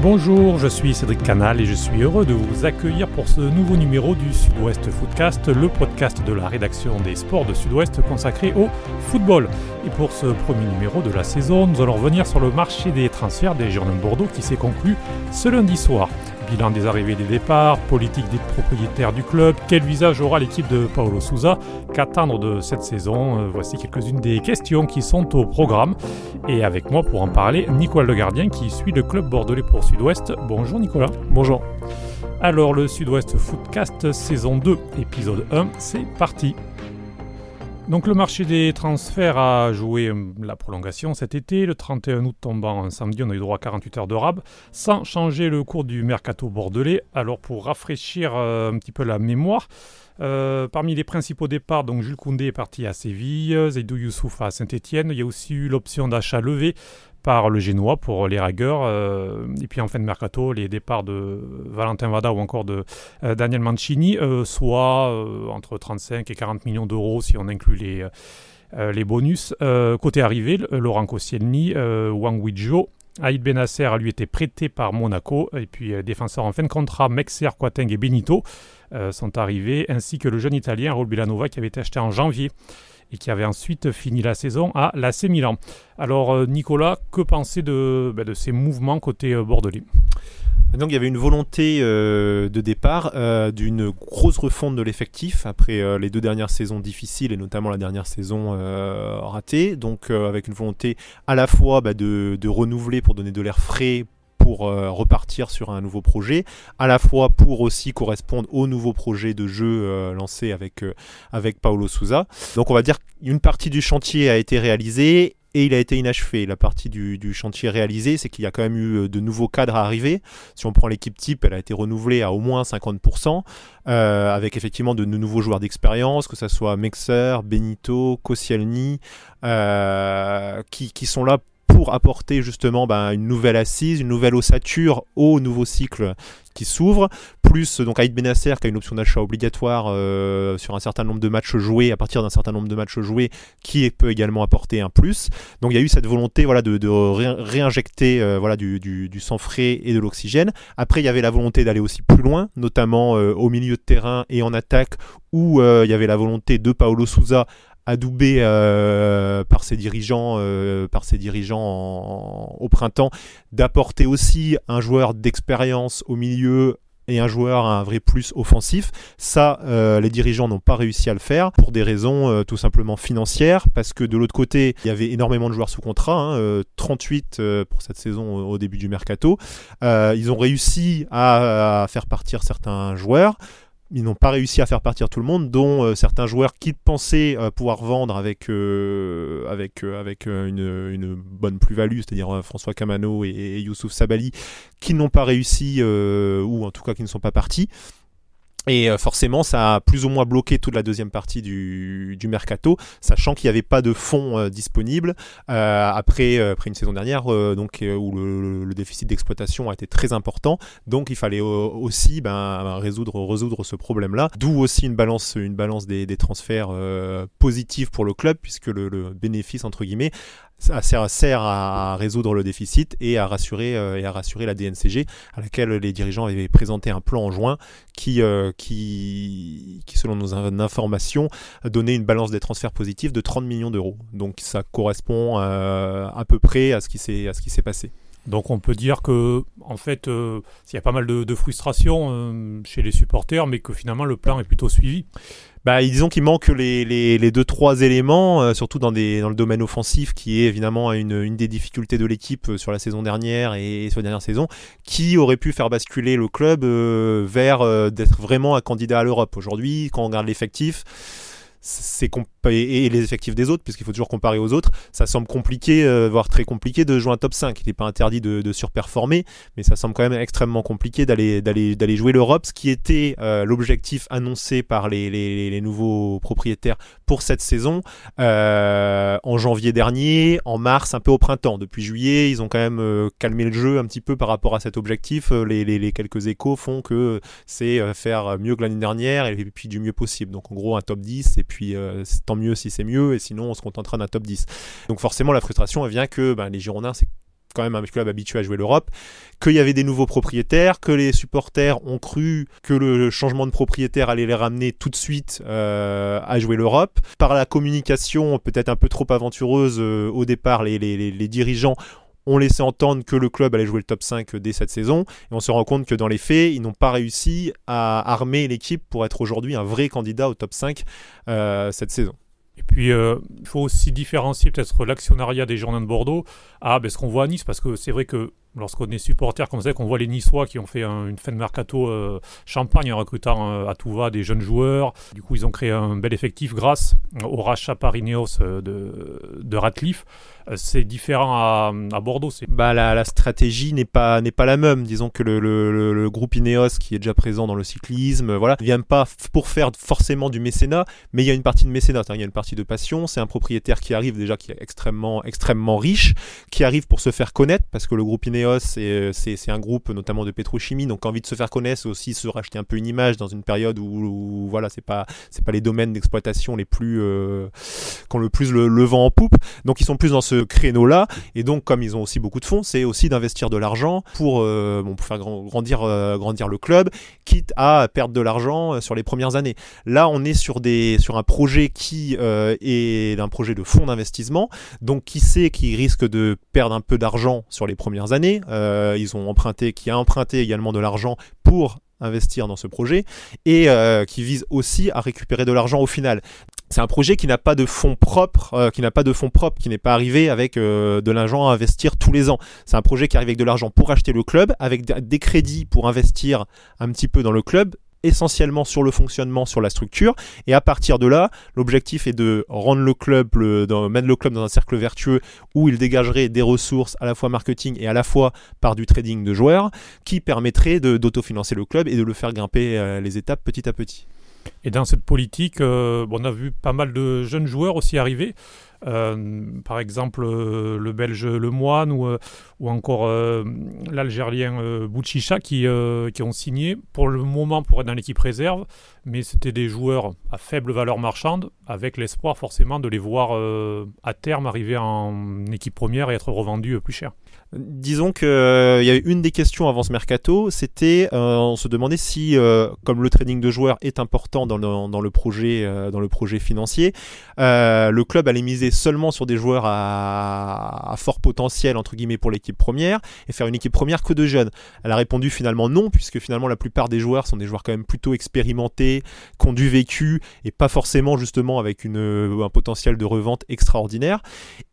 Bonjour, je suis Cédric Canal et je suis heureux de vous accueillir pour ce nouveau numéro du Sud-Ouest Footcast, le podcast de la rédaction des sports de Sud-Ouest consacré au football. Et pour ce premier numéro de la saison, nous allons revenir sur le marché des transferts des Girondins de Bordeaux qui s'est conclu ce lundi soir bilan des arrivées et des départs, politique des propriétaires du club, quel visage aura l'équipe de Paolo Souza, qu'attendre de cette saison? Euh, Voici quelques-unes des questions qui sont au programme. Et avec moi pour en parler, Nicolas Le Gardien qui suit le club bordelais pour Sud-Ouest. Bonjour Nicolas. Bonjour. Alors le Sud-Ouest Footcast saison 2, épisode 1, c'est parti. Donc le marché des transferts a joué euh, la prolongation cet été. Le 31 août tombant un samedi, on a eu droit à 48 heures de rab, sans changer le cours du mercato bordelais. Alors pour rafraîchir euh, un petit peu la mémoire, euh, parmi les principaux départs, donc Jules Koundé est parti à Séville, Zaidou Youssouf à Saint-Etienne. Il y a aussi eu l'option d'achat levé par le Génois pour les Ragueurs. Euh, et puis en fin de mercato, les départs de Valentin Vada ou encore de euh, Daniel Mancini, euh, soit entre 35 et 40 millions d'euros si on inclut les, les bonus. côté arrivé, Laurent Koscielny, Wang Aïd Benasser a lui été prêté par Monaco. Et puis défenseurs en fin de contrat, Mexer, Quateng et Benito sont arrivés, ainsi que le jeune Italien Raul Bilanova qui avait été acheté en janvier et qui avait ensuite fini la saison à l'AC Milan. Alors euh, Nicolas, que penser de, ben, de ces mouvements côté euh, bordelais? Donc il y avait une volonté euh, de départ d'une grosse refonte de l'effectif après les deux dernières saisons difficiles et notamment la dernière saison ratée. Donc avec une volonté à la fois bah, de, renouveler pour donner de l'air frais pour euh, repartir sur un nouveau projet, à la fois pour aussi correspondre au nouveau projet de jeu euh, lancé avec, euh, avec Paolo Souza. Donc on va dire qu'une partie du chantier a été réalisée et il a été inachevé. La partie du, chantier réalisé, c'est qu'il y a quand même eu de nouveaux cadres à arriver. Si on prend l'équipe type, elle a été renouvelée à au moins 50%, avec effectivement de, nouveaux joueurs d'expérience, que ce soit Mexer, Benito, Koscielny, qui, qui, sont là pour apporter justement ben, une nouvelle assise, une nouvelle ossature au nouveau cycle qui s'ouvre, plus donc Aïd Benasser qui a une option d'achat obligatoire euh, sur un certain nombre de matchs joués, à partir d'un certain nombre de matchs joués, qui peut également apporter un plus. Donc il y a eu cette volonté voilà, de, réinjecter euh, voilà, du, sang frais et de l'oxygène. Après il y avait la volonté d'aller aussi plus loin, notamment euh, au milieu de terrain et en attaque, où il y avait la volonté de Paolo Souza adoubé euh, par ses dirigeants, euh, par ses dirigeants au printemps, d'apporter aussi un joueur d'expérience au milieu et un joueur à un vrai plus offensif. Ça, euh, les dirigeants n'ont pas réussi à le faire pour des raisons tout simplement financières, parce que de l'autre côté, il y avait énormément de joueurs sous contrat, 38 hein, pour cette saison au, début du mercato. ils ont réussi à faire partir certains joueurs ils n'ont pas réussi à faire partir tout le monde, dont euh, certains joueurs qui pensaient euh, pouvoir vendre avec, euh, avec, avec une, bonne plus-value, c'est-à-dire François Camano et, et Youssouf Sabali, qui n'ont pas réussi, ou en tout cas qui ne sont pas partis. Et euh, forcément, ça a plus ou moins bloqué toute la deuxième partie du, du mercato, sachant qu'il n'y avait pas de fonds euh, disponibles euh, après, après une saison dernière, donc où le, déficit d'exploitation a été très important. Donc, il fallait aussi ben, résoudre, résoudre ce problème-là. D'où aussi une balance, une balance des, des transferts positifs pour le club, puisque le, le bénéfice entre guillemets ça sert, à résoudre le déficit et à rassurer euh, et à rassurer la DNCG à laquelle les dirigeants avaient présenté un plan en juin qui euh, selon nos informations donnait une balance des transferts positifs de 30 millions d'euros. Donc ça correspond euh, à peu près à ce qui s'est passé. Donc on peut dire que en fait il y a pas mal de, frustration chez les supporters mais que finalement le plan est plutôt suivi. Bah, disons qu'il manque les, deux trois éléments, euh, surtout dans, le domaine offensif, qui est évidemment une, une des difficultés de l'équipe euh, sur la saison dernière et sur la dernière saison, qui aurait pu faire basculer le club euh, vers d'être vraiment un candidat à l'Europe. Aujourd'hui, quand on regarde l'effectif, c'est et les effectifs des autres, puisqu'il faut toujours comparer aux autres, ça semble compliqué, euh, voire très compliqué de jouer un top 5. Il n'est pas interdit de, surperformer, mais ça semble quand même extrêmement compliqué d'aller, jouer l'Europe, ce qui était euh, l'objectif annoncé par les, les, nouveaux propriétaires pour cette saison euh, en janvier dernier, en mars, un peu au printemps. Depuis juillet, ils ont quand même calmé le jeu un petit peu par rapport à cet objectif. Les, les quelques échos font que c'est faire mieux que l'année dernière et puis du mieux possible. Donc en gros un top 10 et puis tant mieux si c'est mieux, et sinon on se contentera d'un top 10. Donc forcément la frustration vient que ben, les Girondins c'est quand même un club habitué à jouer l'Europe, qu'il y avait des nouveaux propriétaires, que les supporters ont cru que le changement de propriétaire allait les ramener tout de suite euh, à jouer l'Europe. Par la communication peut-être un peu trop aventureuse euh, au départ, les, les, dirigeants ont laissé entendre que le club allait jouer le top 5 dès cette saison. Et on se rend compte que dans les faits, ils n'ont pas réussi à armer l'équipe pour être aujourd'hui un vrai candidat au top 5 euh, cette saison. Et puis, euh, il faut aussi différencier peut-être l'actionnariat des Girondins de Bordeaux à ben, ce qu'on voit à Nice, parce que c'est vrai que lorsqu'on est supporter comme ça, qu'on voit les Niçois qui ont fait une fin de mercato euh, champagne en recrutant à tout va des jeunes joueurs. Du coup, ils ont créé un bel effectif grâce au rachat par Ineos de, de Ratcliffe. Euh, c'est différent à, Bordeaux. Bah, la, stratégie n'est pas, n'est pas la même. Disons que le, groupe Ineos, qui est déjà présent dans le cyclisme, voilà, ne vient pas pour faire forcément du mécénat, mais il y a une partie de mécénat, il y a une partie de passion. C'est un propriétaire qui arrive déjà, qui est extrêmement, extrêmement riche, qui arrive pour se faire connaître, parce que le groupe Ineos, c'est, c'est, un groupe notamment de pétrochimie, donc envie de se faire connaître, c'est aussi se racheter un peu une image dans une période où, voilà, c'est pas, c'est pas les domaines d'exploitation les plus, euh, qui ont le plus le, le vent en poupe. Donc ils sont plus dans ce créneau-là. Et donc, comme ils ont aussi beaucoup de fonds, c'est aussi d'investir de l'argent pour, euh, bon, pour faire grandir, euh, grandir le club, quitte à perdre de l'argent euh, sur les premières années. Là, on est sur, des, sur un projet qui est un projet de fonds d'investissement. Donc, qui sait qui risque de perdre un peu d'argent sur les premières années. ils ont emprunté, qui a emprunté également de l'argent pour investir dans ce projet et qui vise aussi à récupérer de l'argent au final c'est un projet qui n'a pas de fonds propres, euh, qui n'a pas de fonds propres, qui n'est pas arrivé avec euh, de l'argent à investir tous les ans. C'est un projet qui arrive avec de l'argent pour acheter le club, avec des crédits pour investir un petit peu dans le club, essentiellement sur le fonctionnement, sur la structure. Et à partir de là, l'objectif est de rendre le club, mettre le club dans un cercle vertueux où il dégagerait des ressources à la fois marketing et à la fois par du trading de joueurs, qui permettrait d'autofinancer le club et de le faire grimper euh, les étapes petit à petit. Et dans cette politique, euh, on a vu pas mal de jeunes joueurs aussi arriver. Euh, par exemple, euh, le Belge Le Moine ou, ou encore l'Algérien Bouchicha qui, qui ont signé pour le moment pour être dans l'équipe réserve, mais c'était des joueurs à faible valeur marchande avec l'espoir forcément de les voir à terme arriver en équipe première et être revendus plus cher. Disons qu'il euh, y a une des questions avant ce mercato, c'était euh, on se demandait si, euh, comme le trading de joueurs est important dans le, projet, dans le projet financier, le club allait miser seulement sur des joueurs à, fort potentiel entre guillemets pour l'équipe première et faire une équipe première que de jeunes. Elle a répondu finalement non, puisque finalement la plupart des joueurs sont des joueurs quand même plutôt expérimentés, qui ont du vécu et pas forcément justement avec un potentiel de revente extraordinaire.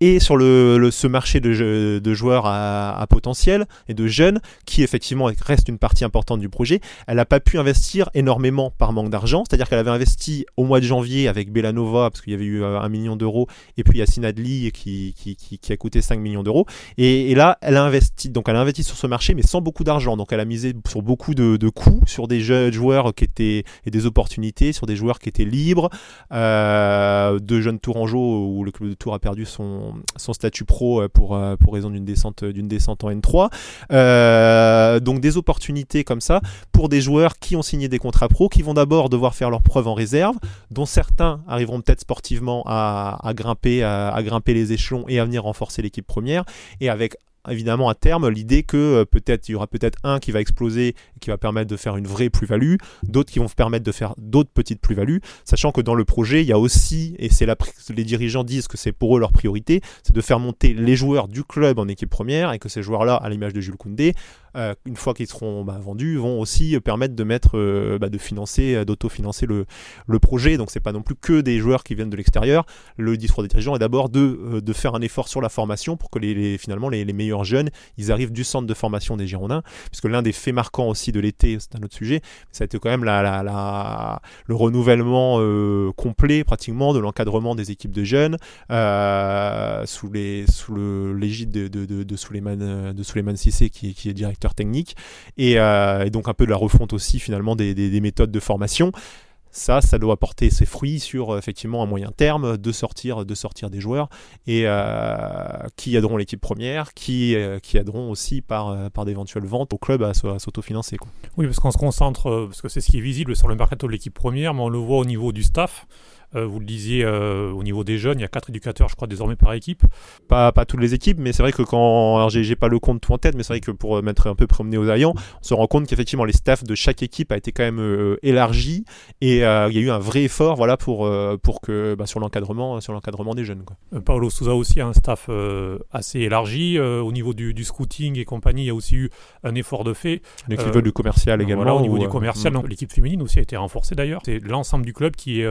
Et sur ce marché de, de joueurs à potentiel et de jeunes, qui effectivement reste une partie importante du projet. Elle n'a pas pu investir énormément par manque d'argent, c'est-à-dire qu'elle avait investi au mois de janvier avec Bellanova, parce qu'il y avait eu euh, un million d'euros, et puis Yacine Adli qui, qui, qui, a coûté 5 millions d'euros. Et, là, elle a investi, donc elle a investi sur ce marché, mais sans beaucoup d'argent. Donc elle a misé sur beaucoup de, de coûts, sur des jeunes joueurs qui étaient, et des opportunités, sur des joueurs qui étaient libres, euh, de jeunes Tourangeau où le club de Tours a perdu son, statut pro euh, pour, pour raison d'une descente d'une descente en N3. Euh, donc des opportunités comme ça pour des joueurs qui ont signé des contrats pro, qui vont d'abord devoir faire leurs preuves en réserve, dont certains arriveront peut-être sportivement à, grimper, à, grimper les échelons et à venir renforcer l'équipe première, et avec évidemment à terme l'idée que euh, peut-être il y aura peut-être un qui va exploser qui va permettre de faire une vraie plus-value, d'autres qui vont permettre de faire d'autres petites plus-values, sachant que dans le projet il y a aussi et c'est les dirigeants disent que c'est pour eux leur priorité, c'est de faire monter les joueurs du club en équipe première et que ces joueurs-là, à l'image de Jules Koundé, euh, une fois qu'ils seront bah, vendus, vont aussi permettre de mettre, euh, bah, de financer, euh, d'autofinancer le, projet. Donc c'est pas non plus que des joueurs qui viennent de l'extérieur. Le discours des dirigeants est d'abord de, faire un effort sur la formation pour que les, finalement les, meilleurs jeunes, ils arrivent du centre de formation des Girondins, puisque l'un des faits marquants aussi de l'été, c'est un autre sujet, ça a été quand même le renouvellement complet pratiquement de l'encadrement des équipes de jeunes sous l'égide de, de, de, Sissé qui est directeur technique euh, et, donc un peu de la refonte aussi finalement des, méthodes de formation ça, ça doit porter ses fruits sur euh, effectivement un moyen terme de sortir, de sortir des joueurs et euh, qui aideront l'équipe première, qui, qui aideront aussi par, par d'éventuelles ventes au club à, s'autofinancer. Oui, parce qu'on se concentre, parce que c'est ce qui est visible sur le mercato de l'équipe première, mais on le voit au niveau du staff. Euh, vous le disiez, euh, au niveau des jeunes, il y a quatre éducateurs, je crois, désormais par équipe. Pas, pas toutes les équipes, mais c'est vrai que quand. Alors, j'ai pas le compte tout en tête, mais c'est vrai que pour mettre un peu promené aux aillants, on se rend compte qu'effectivement, les staffs de chaque équipe a été quand même élargi et il y a eu un vrai effort voilà, pour, pour que, bah, sur l'encadrement des jeunes. Quoi. Paolo Souza aussi a un staff assez élargi. au niveau du, du, scouting et compagnie, il y a aussi eu un effort de fait. Niveau du commercial également. au niveau du commercial, l'équipe féminine aussi a été renforcée d'ailleurs. C'est l'ensemble du club qui est,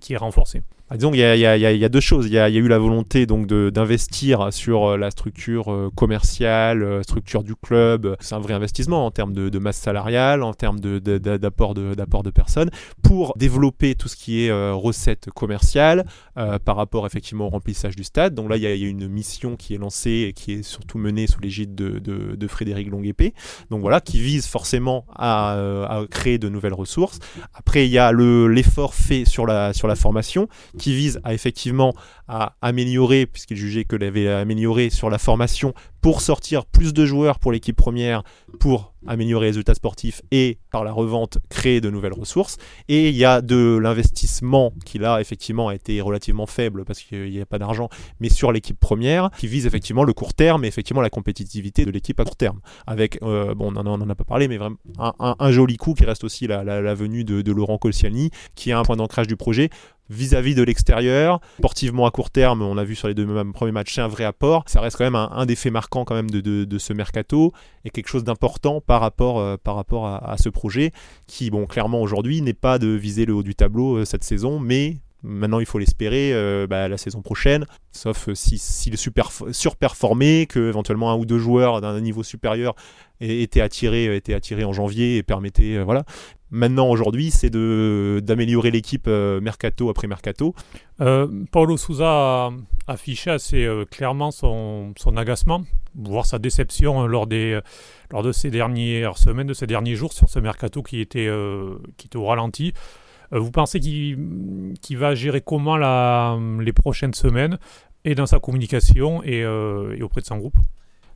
qui est renforcé. Ah, disons qu'il y, a deux choses. Il y, a, eu la volonté donc d'investir sur euh, la structure euh, commerciale, euh, structure du club. C'est un vrai investissement en termes de, masse salariale, en termes d'apport de, de, personnes, pour développer tout ce qui est recette commerciale par rapport effectivement au remplissage du stade. Donc là, il y, a, une mission qui est lancée et qui est surtout menée sous l'égide de, Frédéric Longuepé. Donc voilà, qui vise forcément à, créer de nouvelles ressources. Après, il y a l'effort fait sur la, sur la formation vise à effectivement à améliorer, puisqu'il jugeait que l'avait amélioré sur la formation pour sortir plus de joueurs pour l'équipe première, pour améliorer les résultats sportifs et par la revente créer de nouvelles ressources. Et il y a de l'investissement qui là effectivement a été relativement faible parce qu'il n'y a pas d'argent, mais sur l'équipe première qui vise effectivement le court terme et effectivement la compétitivité de l'équipe à court terme. Avec, euh, bon on n'en a pas parlé, mais vraiment un, joli coup qui reste aussi la, venue de, Laurent Colciani qui est un point d'ancrage du projet vis-à-vis de l'extérieur. Sportivement court terme, on a vu sur les deux premiers matchs, c'est un vrai apport. Ça reste quand même un, des faits marquants quand même de, ce mercato et quelque chose d'important par rapport, euh, à, ce projet qui, bon, clairement aujourd'hui n'est pas de viser le haut du tableau euh, cette saison, mais Maintenant, il faut l'espérer euh, bah, la saison prochaine, sauf s'il si, surperformé, que éventuellement un ou deux joueurs d'un niveau supérieur étaient attirés, étaient attirés en janvier et permettaient, voilà. Maintenant, aujourd'hui, c'est d'améliorer l'équipe euh, mercato après mercato. Euh, Paulo Souza a affiché assez euh, clairement son, son, agacement, voire sa déception lors, des, lors de ces dernières semaines, de ces derniers jours sur ce mercato qui était, qui était au ralenti. Vous pensez qu'il va gérer comment les prochaines semaines et dans sa communication et, et auprès de son groupe?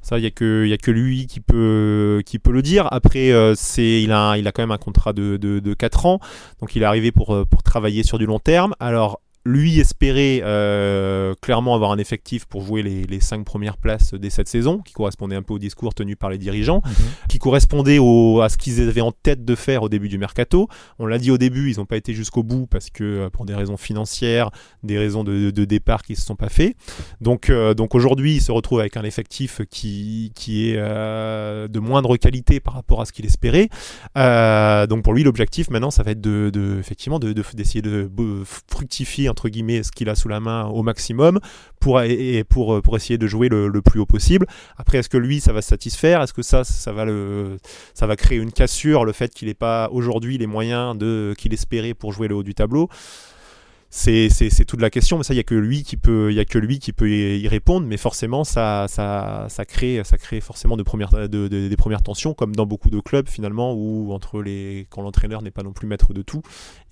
Ça, il n'y a, que, lui qui peut, le dire. Après, euh, il, a, il a quand même un contrat de, de, de 4 ans, donc il est arrivé pour, euh, pour travailler sur du long terme. Alors, lui espérait euh, clairement avoir un effectif pour jouer les, les, cinq premières places dès cette saison, qui correspondait un peu au discours tenu par les dirigeants, mhm. qui correspondait au, à ce qu'ils avaient en tête de faire au début du mercato. On l'a dit au début, ils n'ont pas été jusqu'au bout parce que euh, pour des raisons financières, des raisons de, de, départ qui ne se sont pas faits. Donc, euh, donc aujourd'hui, il se retrouve avec un effectif qui, qui est de moindre qualité par rapport à ce qu'il espérait. donc pour lui, l'objectif maintenant, ça va être de, de effectivement d'essayer de, de fructifier entre ce qu'il a sous la main au maximum pour, pour essayer de jouer le, plus haut possible. Après, est-ce que lui, ça va se satisfaire? Est-ce que ça, ça va, ça va créer une cassure, le fait qu'il n'ait pas aujourd'hui les moyens qu'il espérait pour jouer le haut du tableau? C'est, toute la question, mais ça, il n'y a que lui qui peut, y a que lui qui peut y, répondre, mais forcément, ça, ça, ça, crée, ça crée forcément des premières tensions, comme dans beaucoup de clubs finalement, où entre les, quand l'entraîneur n'est pas non plus maître de tout,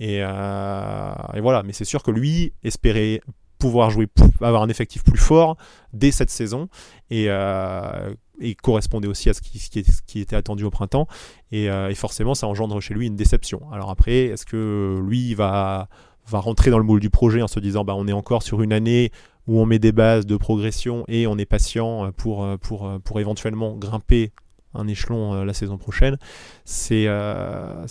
et, euh, et voilà. Mais c'est sûr que lui espérait pouvoir jouer, avoir un effectif plus fort dès cette saison, et euh, et correspondait aussi à ce qui, était attendu au printemps. Euh, et, forcément, ça engendre chez lui une déception. Alors après, est-ce que lui va va rentrer dans le moule du projet en se disant bah, on est encore sur une année où on met des bases de progression et on est patient pour, euh, pour, euh, pour éventuellement grimper un échelon euh, la saison prochaine, c'est la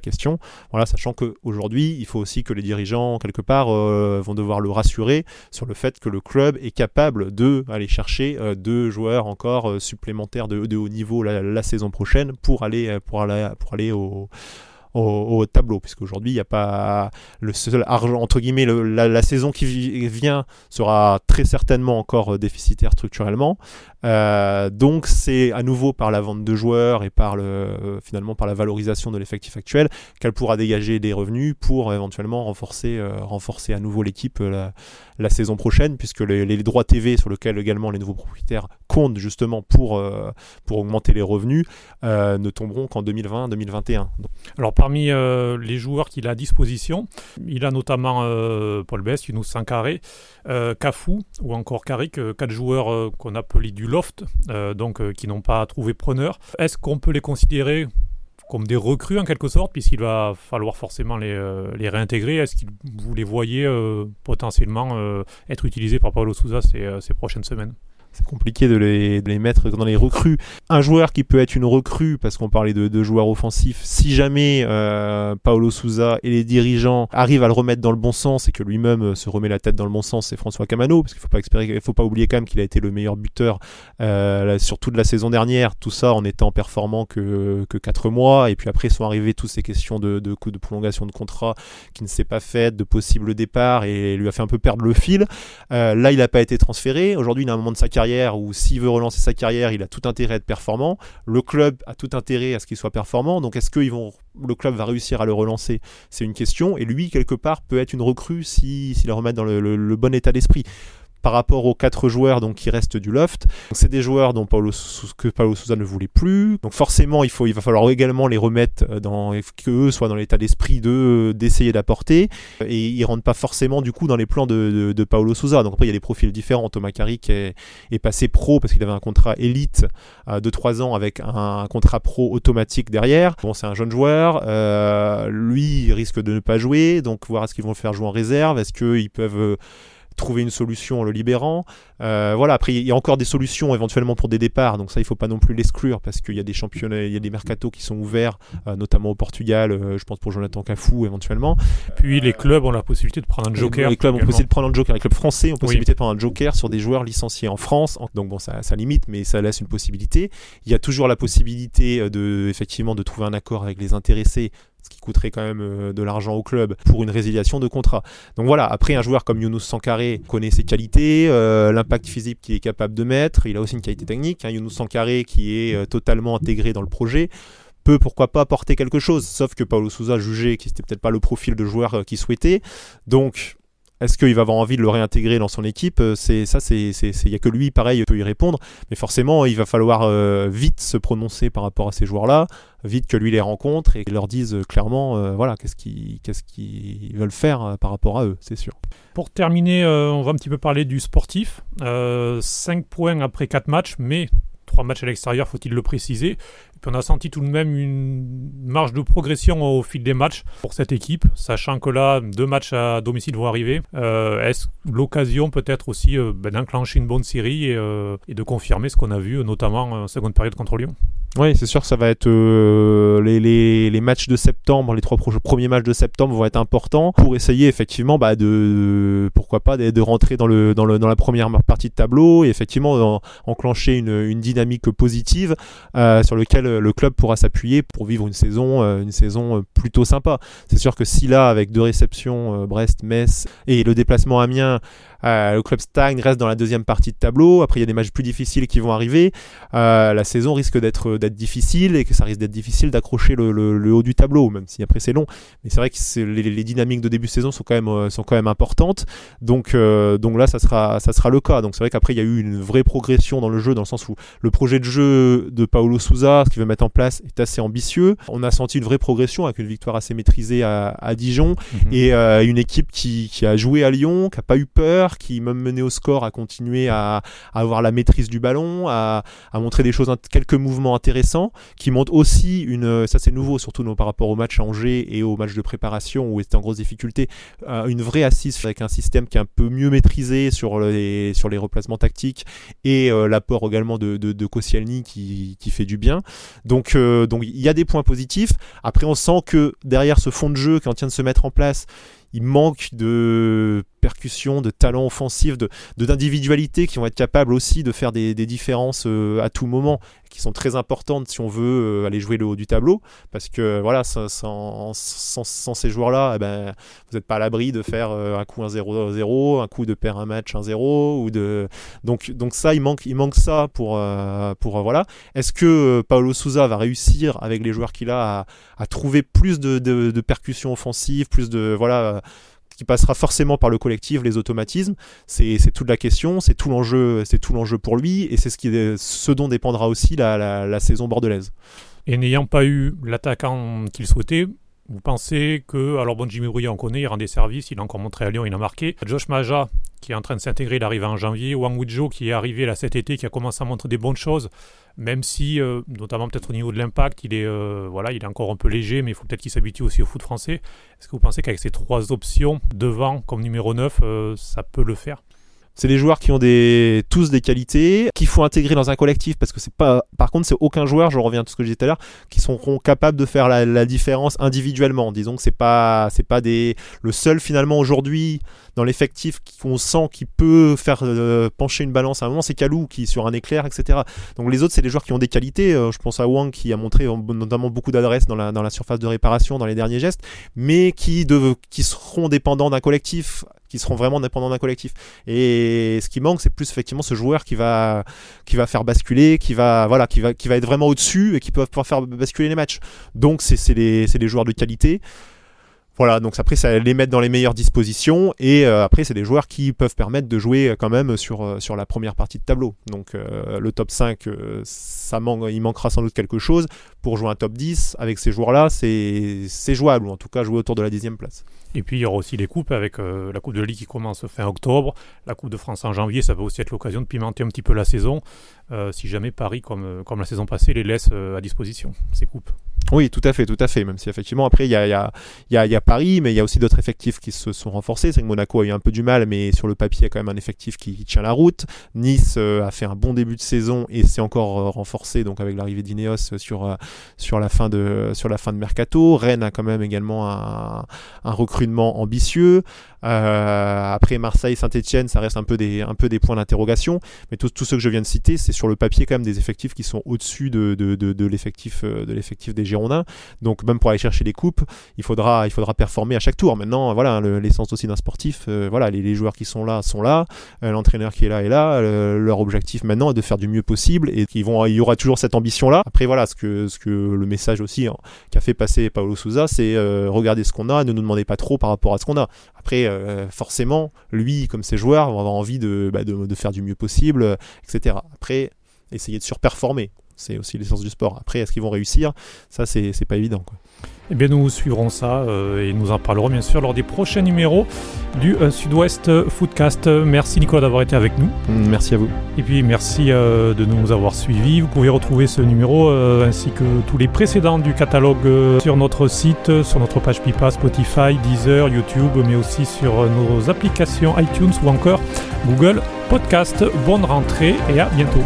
question. Voilà, sachant qu'aujourd'hui, il faut aussi que les dirigeants, quelque part, vont devoir le rassurer sur le fait que le club est capable de aller chercher deux joueurs encore supplémentaires de, de haut niveau la, la, saison prochaine pour aller, pour aller, pour aller au au, tableau, puisque aujourd'hui il n'y a pas le seul argent, entre guillemets, la, saison qui vient sera très certainement encore euh, déficitaire structurellement. Euh, donc c'est à nouveau par la vente de joueurs et par le, euh, finalement par la valorisation de l'effectif actuel qu'elle pourra dégager des revenus pour éventuellement renforcer, renforcer à nouveau l'équipe la, saison prochaine, puisque les, droits TV sur lesquels également les nouveaux propriétaires comptent justement pour, pour augmenter les revenus ne tomberont qu'en 2020-2021. Alors par parmi euh, les joueurs qu'il a à disposition, il a notamment euh, Paul Bess, Yunus Sankaré, euh, Kafou ou encore Karik, quatre joueurs qu'on appelait du loft, donc qui n'ont pas trouvé preneur. Est-ce qu'on peut les considérer comme des recrues en quelque sorte, puisqu'il va falloir forcément les, les réintégrer? Est-ce que vous les voyez potentiellement être utilisés par Paulo Souza ces prochaines semaines? C'est compliqué de les, de les, mettre dans les recrues. Un joueur qui peut être une recrue, parce qu'on parlait de, joueurs offensifs, si jamais euh, Paolo Souza et les dirigeants arrivent à le remettre dans le bon sens et que lui-même euh, se remet la tête dans le bon sens, c'est François Camano, parce qu'il faut faut pas oublier quand même qu'il a été le meilleur buteur euh, sur toute la saison dernière, tout ça en étant performant que, que 4 mois, et puis après sont arrivées toutes ces questions de, de, de prolongation de contrat qui ne s'est pas faite, de possible départ, et lui a fait un peu perdre le fil. Euh, là, il n'a pas été transféré. Aujourd'hui, il a un moment de sa carrière ou s'il veut relancer sa carrière, il a tout intérêt à être performant. Le club a tout intérêt à ce qu'il soit performant. Donc est-ce que le club va réussir à le relancer? C'est une question. Et lui, quelque part, peut être une recrue s'il si, si la remet dans le bon état d'esprit par rapport aux quatre joueurs donc qui restent du loft. C'est des joueurs dont Paulo, que Paulo Souza ne voulait plus. Donc forcément, il, faut, il va falloir également les remettre euh, dans que soient dans l'état d'esprit de d'essayer d'apporter. Et ils rentrent pas forcément du coup dans les plans de, de, Paulo Souza. Donc après, il y a des profils différents. Thomas Carrick est, est passé pro parce qu'il avait un contrat élite euh, de 3 ans avec un, contrat pro automatique derrière. Bon, c'est un jeune joueur. Euh, lui, il risque de ne pas jouer. Donc voir est-ce qu'ils vont le faire jouer en réserve. Est-ce qu'ils peuvent trouver une solution en le libérant. Euh, voilà, après il y a encore des solutions éventuellement pour des départs, donc ça il faut pas non plus l'exclure parce qu'il y a des championnats, il y a des mercatos qui sont ouverts, euh, notamment au Portugal, euh, je pense pour Jonathan Cafou éventuellement. Puis les clubs ont la possibilité de prendre un joker. Les, clubs ont possibilité de prendre un joker, les clubs français ont possibilité de prendre un joker sur des joueurs licenciés en France, donc bon ça, ça limite, mais ça laisse une possibilité. Il y a toujours la possibilité de effectivement de trouver un accord avec les intéressés qui coûterait quand même euh, de l'argent au club pour une résiliation de contrat. Donc voilà, après un joueur comme Younous Sankaré connaît ses qualités, euh, l'impact physique qu'il est capable de mettre, il a aussi une qualité technique, hein, Younous Sankaré qui est euh, totalement intégré dans le projet peut pourquoi pas apporter quelque chose, sauf que Paulo Souza jugeait qu'il n'était peut-être pas le profil de joueur qu'il souhaitait. Donc est-ce qu'il va avoir envie de le réintégrer dans son équipe euh, C'est ça, c'est il y a que lui, pareil, peut y répondre. Mais forcément, il va falloir euh, vite se prononcer par rapport à ces joueurs-là, vite que lui les rencontre et leur dise euh, clairement, voilà, qu'est-ce qu'ils qu'est-ce qu'ils veulent faire par rapport à eux, c'est sûr. Pour terminer, on va un petit peu parler du sportif. 5 points après 4 matchs, mais 3 matchs à l'extérieur, faut-il le préciser on a senti tout de même une marge de progression au fil des matchs pour cette équipe, sachant que là, deux matchs à domicile vont arriver. Euh, est-ce l'occasion peut-être aussi euh, ben, d'enclencher une bonne série euh, et, de confirmer ce qu'on a vu, notamment en seconde période contre Lyon? Oui, c'est sûr ça va être les, matchs de septembre, les trois premiers matchs de septembre vont être importants pour essayer effectivement bah, de pourquoi pas de, rentrer dans la première partie de tableau et effectivement enclencher une, une, dynamique positive sur lequel le club pourra s'appuyer pour vivre une saison, euh, une saison euh, plutôt sympa. C'est sûr que si là, avec deux réceptions, euh, Brest, Metz et le déplacement à Amiens, le club stagne, reste dans la deuxième partie de tableau. Après, il y a des matchs plus difficiles qui vont arriver. la saison risque d'être difficile et que ça risque d'être difficile d'accrocher le, haut du tableau, même si après c'est long. Mais c'est vrai que les, les, dynamiques de début de saison sont quand même sont quand même importantes. Donc donc là, ça sera ça sera le cas. Donc c'est vrai qu'après il y a eu une vraie progression dans le jeu, dans le sens où le projet de jeu de Paolo Souza, ce qu'il veut mettre en place est assez ambitieux. On a senti une vraie progression avec une victoire assez maîtrisée à, Dijon mhm. et euh, une équipe qui, a joué à Lyon, qui a pas eu peur, qui même mené au score a continué à, avoir la maîtrise du ballon, à, montrer des choses, quelques mouvements intéressants, qui montrent aussi une, ça c'est nouveau surtout par rapport au match à Angers et au match de préparation où c'était en grosse difficulté, euh, une vraie assise avec un système qui est un peu mieux maîtrisé sur les, sur les replacements tactiques et euh, l'apport également de, de, Koscielny qui, fait du bien. Donc euh, donc il y a des points positifs. Après on sent que derrière ce fond de jeu qui en train de se mettre en place, il manque de percussion, de talent offensif, de d'individualité qui vont être capables aussi de faire des, différences euh, à tout moment, qui sont très importantes si on veut euh, aller jouer le haut du tableau, parce que voilà, sans, sans, ces joueurs-là, eh ben, vous n'êtes pas à l'abri de faire euh, un coup 1-0-0, un coup de perdre un match 1-0, ou de donc donc ça, il manque il manque ça pour pour voilà. Est-ce que Paulo Souza va réussir avec les joueurs qu'il a à, trouver plus de, de, de percussion offensive, plus de voilà qui passera forcément par le collectif, les automatismes. C'est toute la question, c'est tout l'enjeu, c'est tout l'enjeu pour lui, et c'est ce, qui, ce dont dépendra aussi la, saison bordelaise. Et n'ayant pas eu l'attaquant qu'il souhaitait, vous pensez que, alors bon, Jimmy Brouillard, on connaît, il rend des services, il a encore montré à Lyon, il a marqué. Josh Maja, qui est en train de s'intégrer, il arrive en janvier. Wang Wuzhou qui est arrivé là cet été, qui a commencé à montrer des bonnes choses, même si, euh, notamment peut-être au niveau de l'impact, il, est, euh, voilà, il est encore un peu léger, mais il faut peut-être qu'il s'habitue aussi au foot français. Est-ce que vous pensez qu'avec ces trois options devant comme numéro 9, euh, ça peut le faire? C'est des joueurs qui ont tous des qualités, qu'il faut intégrer dans un collectif parce que par contre, c'est aucun joueur, je reviens à tout ce que je disais tout à l'heure, qui seront capables de faire la, différence individuellement. Disons que c'est pas, pas le seul finalement aujourd'hui dans l'effectif qu'on sent qui peut faire euh, pencher une balance à un moment, c'est Kalou qui sur un éclair, etc. Donc les autres, c'est des joueurs qui ont des qualités. Euh, je pense à Wang qui a montré notamment beaucoup d'adresse dans la, surface de réparation, dans les derniers gestes, mais qui seront dépendants d'un collectif qui seront vraiment dépendants d'un collectif. Et ce qui manque, c'est plus effectivement ce joueur qui va, faire basculer, qui va, voilà, qui va, être vraiment au-dessus et qui peut pouvoir faire basculer les matchs. Donc c'est les joueurs de qualité. Voilà, donc après, ça les mettre dans les meilleures dispositions. Et euh, après, c'est des joueurs qui peuvent permettre de jouer quand même sur, euh, sur la première partie de tableau. Donc euh, le top 5, ça il manquera sans doute quelque chose. Pour jouer un top 10, avec ces joueurs-là, c'est jouable, ou en tout cas jouer autour de la dixième place. Et puis il y aura aussi les coupes avec la Coupe de Ligue qui commence fin octobre, la Coupe de France en janvier, ça peut aussi être l'occasion de pimenter un petit peu la saison, si jamais Paris, comme, comme la saison passée, les laisse à disposition, ces coupes. Oui, tout à fait, tout à fait. Même si effectivement, après, il y a, Paris, mais il y a aussi d'autres effectifs qui se sont renforcés. C'est que Monaco a eu un peu du mal, mais sur le papier, il y a quand même un effectif qui, tient la route. Nice euh, a fait un bon début de saison et s'est encore euh, renforcé donc avec l'arrivée d'Ineos sur, euh, sur, la fin de, sur la fin de mercato. Rennes a quand même également un, un recrutement ambitieux. Euh, après Marseille, Saint-Etienne, ça reste un peu des, un peu des points d'interrogation. Mais tous ceux que je viens de citer, c'est sur le papier quand même des effectifs qui sont au-dessus de, de, de, de l'effectif des Girondins. Donc même pour aller chercher les coupes, il faudra, il faudra performer à chaque tour. Maintenant, voilà, l'essence aussi d'un sportif, euh, voilà, les, joueurs qui sont là sont là, euh, l'entraîneur qui est là est là. leur objectif maintenant est de faire du mieux possible et qu'ils vont, il y aura toujours cette ambition-là. Après voilà, ce que, ce que le message aussi hein, qu'a fait passer Paolo Souza, c'est regardez ce qu'on a, ne nous demandez pas trop par rapport à ce qu'on a. Après, euh, forcément, lui, comme ses joueurs, vont avoir envie bah, de, de, faire du mieux possible, etc. Après, essayer de surperformer. C'est aussi l'essence du sport. Après, est-ce qu'ils vont réussir? Ça, c'est pas évident. Quoi. Eh bien, nous suivrons ça euh, et nous en parlerons bien sûr lors des prochains numéros du euh, Sud-Ouest Foodcast. Merci Nicolas d'avoir été avec nous. Mm, merci à vous. Et puis merci euh, de nous avoir suivis. Vous pouvez retrouver ce numéro ainsi que tous les précédents du catalogue sur notre site, sur notre page Pipa, Spotify, Deezer, YouTube, mais aussi sur nos applications iTunes ou encore Google Podcast. Bonne rentrée et à bientôt.